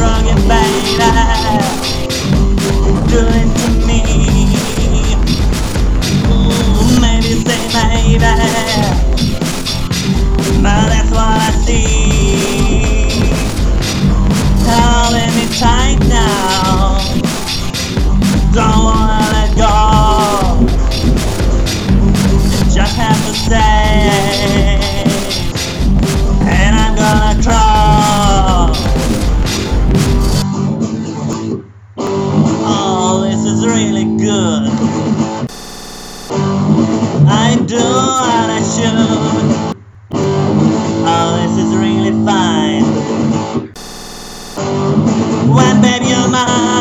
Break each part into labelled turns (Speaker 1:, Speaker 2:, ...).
Speaker 1: a heartbroken baby Doing to me. Ooh, Maybe say maybe But that's what I see really good. I do what I should. Oh, this is really fine. When baby you're mine.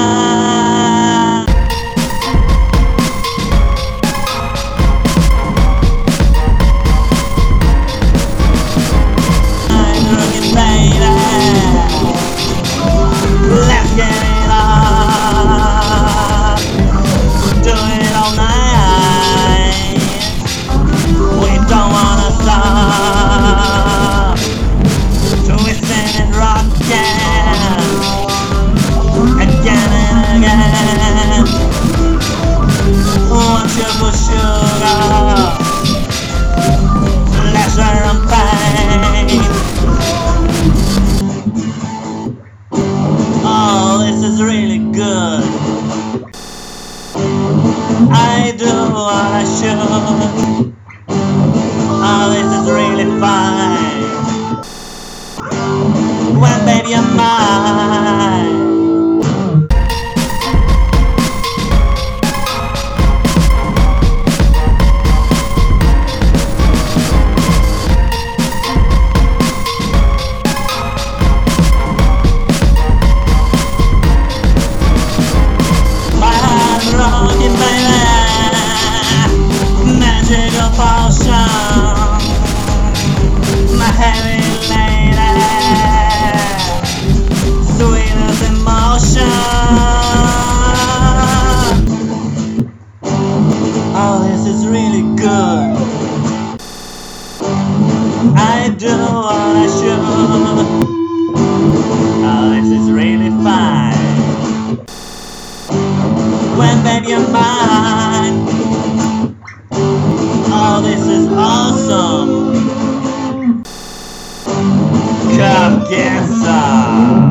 Speaker 1: I should. ventilation. Oh, this is really fine. When baby, you're mine. Oh, this is awesome. Come get some.